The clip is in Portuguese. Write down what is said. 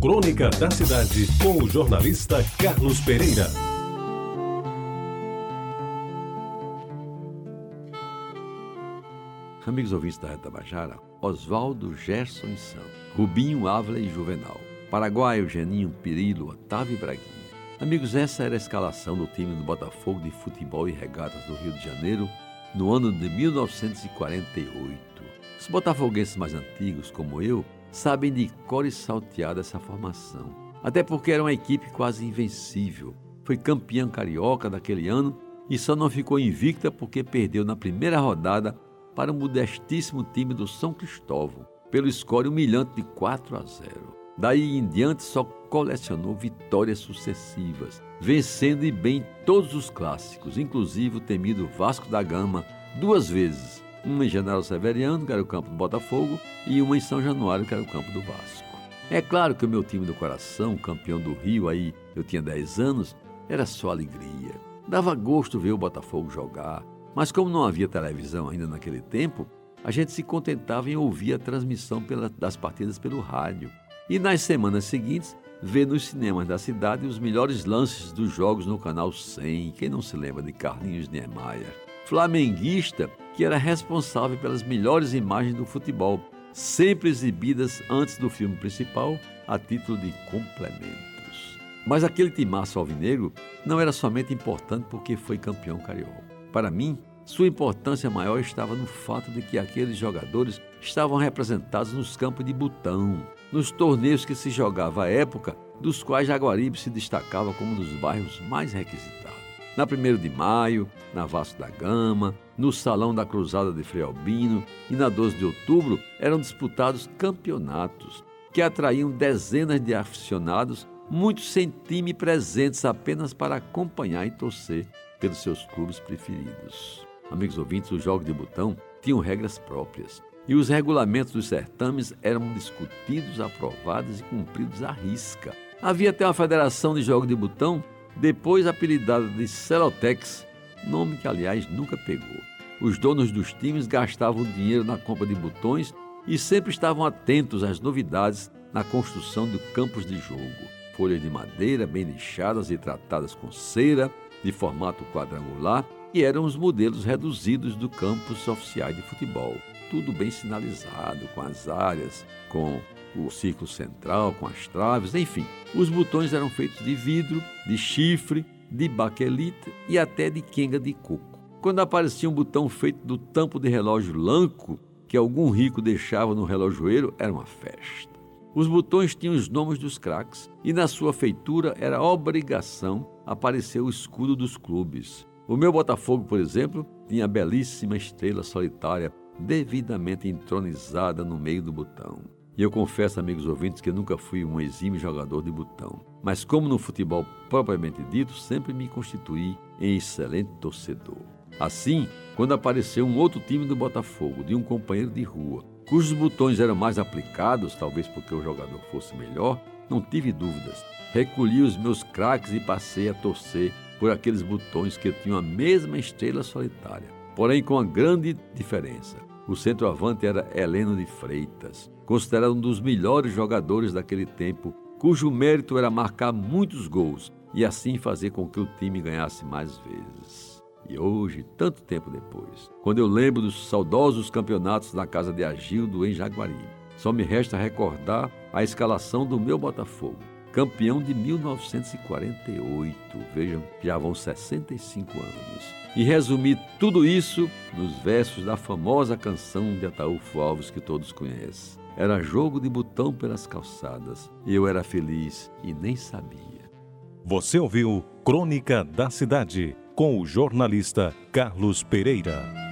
Crônica da Cidade, com o jornalista Carlos Pereira. Amigos ouvintes da Reta Bajara, Oswaldo, Gerson e Sam, Rubinho, Ávila e Juvenal, Paraguai, Eugeninho, Pirilo, Otávio e Braguinha. Amigos, essa era a escalação do time do Botafogo de Futebol e Regatas do Rio de Janeiro no ano de 1948. Os botafoguenses mais antigos, como eu, sabem de cor e salteada essa formação. Até porque era uma equipe quase invencível. Foi campeã carioca daquele ano e só não ficou invicta porque perdeu na primeira rodada para o modestíssimo time do São Cristóvão, pelo score humilhante de 4 a 0. Daí em diante só colecionou vitórias sucessivas, vencendo e bem todos os clássicos, inclusive o temido Vasco da Gama, duas vezes, uma em General Severiano, que era o campo do Botafogo, e uma em São Januário, que era o campo do Vasco. É claro que o meu time do coração, campeão do Rio, aí eu tinha 10 anos, era só alegria. Dava gosto ver o Botafogo jogar, mas como não havia televisão ainda naquele tempo, a gente se contentava em ouvir a transmissão pela, das partidas pelo rádio. E nas semanas seguintes, ver nos cinemas da cidade os melhores lances dos jogos no canal 100. Quem não se lembra de Carlinhos Niemeyer? Flamenguista que era responsável pelas melhores imagens do futebol, sempre exibidas antes do filme principal, a título de complementos. Mas aquele timaço alvinegro não era somente importante porque foi campeão carioca. Para mim, sua importância maior estava no fato de que aqueles jogadores estavam representados nos campos de botão, nos torneios que se jogava à época, dos quais Jaguaribe se destacava como um dos bairros mais requisitados na 1 de maio, na Vasco da Gama, no Salão da Cruzada de Frei Albino e na 12 de outubro eram disputados campeonatos que atraíam dezenas de aficionados, muitos sem time presentes apenas para acompanhar e torcer pelos seus clubes preferidos. Amigos ouvintes, os jogos de botão tinham regras próprias e os regulamentos dos certames eram discutidos, aprovados e cumpridos à risca. Havia até uma federação de jogos de botão depois apelidada de Celotex, nome que aliás nunca pegou. Os donos dos times gastavam dinheiro na compra de botões e sempre estavam atentos às novidades na construção de campos de jogo. Folhas de madeira bem lixadas e tratadas com cera, de formato quadrangular, e eram os modelos reduzidos do campos oficiais de futebol. Tudo bem sinalizado, com as áreas, com o círculo central com as traves, enfim. Os botões eram feitos de vidro, de chifre, de baquelite e até de quenga de coco. Quando aparecia um botão feito do tampo de relógio lanco que algum rico deixava no relojoeiro, era uma festa. Os botões tinham os nomes dos craques e na sua feitura era obrigação aparecer o escudo dos clubes. O meu Botafogo, por exemplo, tinha a belíssima estrela solitária devidamente entronizada no meio do botão. E eu confesso, amigos ouvintes, que nunca fui um exímio jogador de botão. Mas, como no futebol propriamente dito, sempre me constituí em excelente torcedor. Assim, quando apareceu um outro time do Botafogo, de um companheiro de rua, cujos botões eram mais aplicados, talvez porque o jogador fosse melhor, não tive dúvidas. Recolhi os meus craques e passei a torcer por aqueles botões que tinham a mesma estrela solitária, porém com uma grande diferença. O centroavante era Heleno de Freitas, considerado um dos melhores jogadores daquele tempo, cujo mérito era marcar muitos gols e assim fazer com que o time ganhasse mais vezes. E hoje, tanto tempo depois, quando eu lembro dos saudosos campeonatos na casa de Agildo em Jaguari, só me resta recordar a escalação do meu Botafogo, campeão de 1948. Vejam, já vão 65 anos e resumir tudo isso nos versos da famosa canção de Ataúfo Alves que todos conhecem. Era jogo de botão pelas calçadas. Eu era feliz e nem sabia. Você ouviu Crônica da Cidade com o jornalista Carlos Pereira.